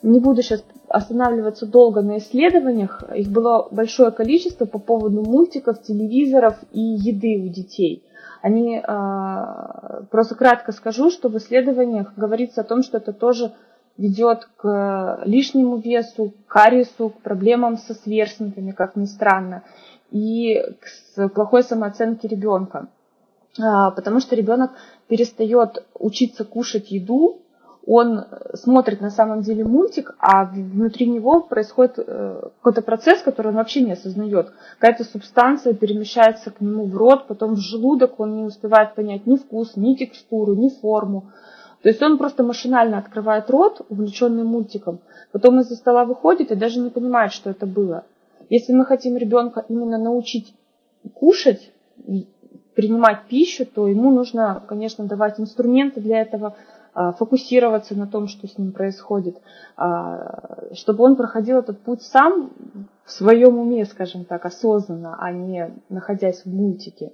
не буду сейчас останавливаться долго на исследованиях. Их было большое количество по поводу мультиков, телевизоров и еды у детей. Они, э, просто кратко скажу, что в исследованиях говорится о том, что это тоже ведет к лишнему весу, к кариесу, к проблемам со сверстниками, как ни странно, и к плохой самооценке ребенка. А, потому что ребенок перестает учиться кушать еду, он смотрит на самом деле мультик, а внутри него происходит э, какой-то процесс, который он вообще не осознает. Какая-то субстанция перемещается к нему в рот, потом в желудок, он не успевает понять ни вкус, ни текстуру, ни форму. То есть он просто машинально открывает рот, увлеченный мультиком, потом из-за стола выходит и даже не понимает, что это было. Если мы хотим ребенка именно научить кушать, принимать пищу, то ему нужно, конечно, давать инструменты для этого, фокусироваться на том, что с ним происходит, а, чтобы он проходил этот путь сам в своем уме, скажем так, осознанно, а не находясь в мультике.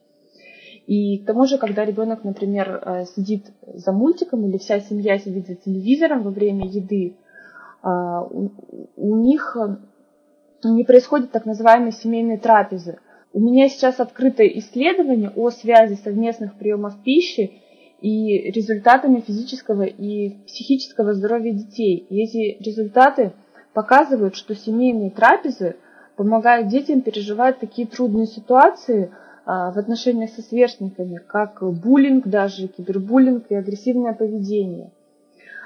И к тому же, когда ребенок, например, э, сидит за мультиком или вся семья сидит за телевизором во время еды, а, у них не происходит так называемые семейные трапезы. У меня сейчас открыто исследование о связи совместных приемов пищи и результатами физического и психического здоровья детей. И эти результаты показывают, что семейные трапезы помогают детям переживать такие трудные ситуации а, в отношениях со сверстниками, как буллинг даже, кибербуллинг и агрессивное поведение.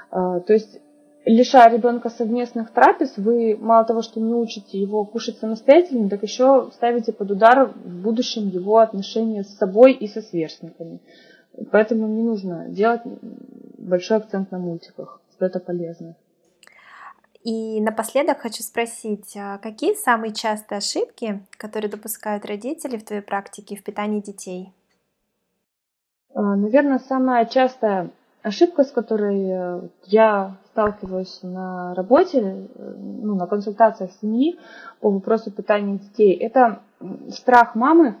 А, то есть, лишая ребенка совместных трапез, вы мало того, что не учите его кушать самостоятельно, так еще ставите под удар в будущем его отношения с собой и со сверстниками. Поэтому не нужно делать большой акцент на мультиках, что это полезно. И напоследок хочу спросить, а какие самые частые ошибки, которые допускают родители в твоей практике в питании детей? А, Наверное, самая частая ошибка, с которой э, я сталкиваюсь на работе, э, ну, на консультациях семьи по вопросу питания детей, это страх мамы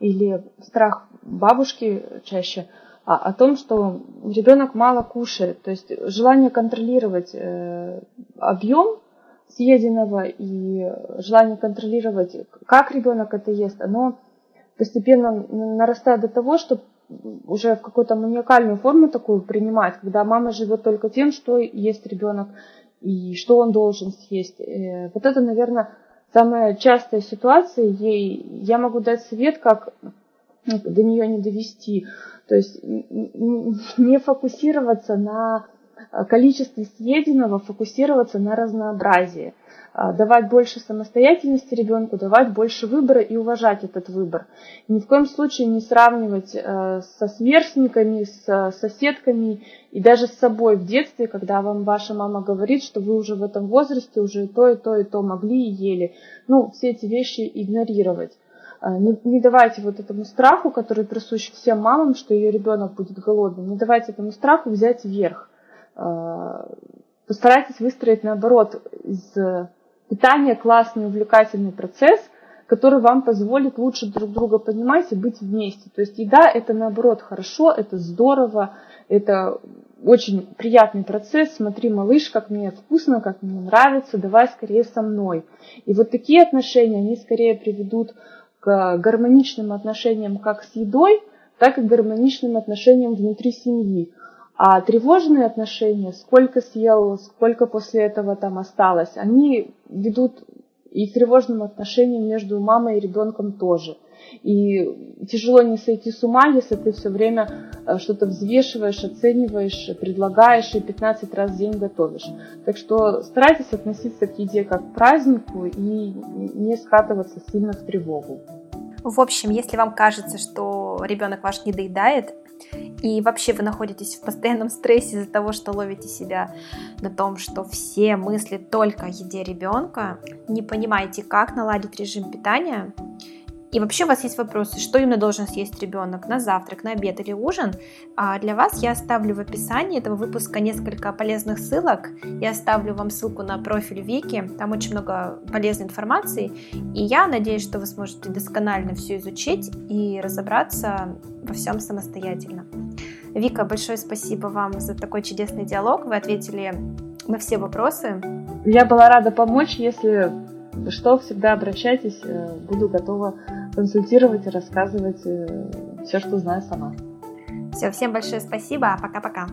или страх бабушки чаще а, о том, что ребенок мало кушает, то есть желание контролировать э, объем съеденного и желание контролировать, как ребенок это ест, оно постепенно нарастает до того, что уже в какую-то маниакальную форму такую принимает, когда мама живет только тем, что ест ребенок и что он должен съесть. Э, вот это, наверное, самая частая ситуация, ей я могу дать совет, как до нее не довести. То есть не фокусироваться на количестве съеденного фокусироваться на разнообразии – а, давать больше самостоятельности ребенку, давать больше выбора и уважать этот выбор. Ни в коем случае не сравнивать э, со сверстниками, с соседками и даже с собой в детстве, когда вам ваша мама говорит, что вы уже в этом возрасте уже то, и то, и то могли и ели. Ну, все эти вещи игнорировать. А, не, не давайте вот этому страху, который присущ всем мамам, что ее ребенок будет голодным, не давайте этому страху взять вверх. А, постарайтесь выстроить наоборот из Питание – классный, увлекательный процесс, который вам позволит лучше друг друга понимать и быть вместе. То есть еда – это наоборот хорошо, это здорово, это очень приятный процесс. Смотри, малыш, как мне вкусно, как мне нравится, давай скорее со мной. И вот такие отношения, они скорее приведут к гармоничным отношениям как с едой, так и гармоничным отношениям внутри семьи. А тревожные отношения, сколько съел, сколько после этого там осталось, они ведут и к тревожным отношениям между мамой и ребенком тоже. И тяжело не сойти с ума, если ты все время э, что-то взвешиваешь, оцениваешь, предлагаешь и 15 раз в день готовишь. Так что старайтесь относиться к еде как к празднику и не скатываться сильно в тревогу. В общем, если вам кажется, что ребенок ваш не доедает, и вообще вы находитесь в постоянном стрессе из-за того, что ловите себя на том, что все мысли только о еде ребенка, не понимаете, как наладить режим питания, и вообще у вас есть вопросы, что именно должен съесть ребенок на завтрак, на обед или ужин? А для вас я оставлю в описании этого выпуска несколько полезных ссылок. Я оставлю вам ссылку на профиль Вики, там очень много полезной информации. И я надеюсь, что вы сможете досконально все изучить и разобраться во всем самостоятельно. Вика, большое спасибо вам за такой чудесный диалог. Вы ответили на все вопросы. Я была рада помочь, если что, всегда обращайтесь, э, буду готова консультировать и рассказывать э, все, что знаю сама. Все, всем большое спасибо, пока-пока.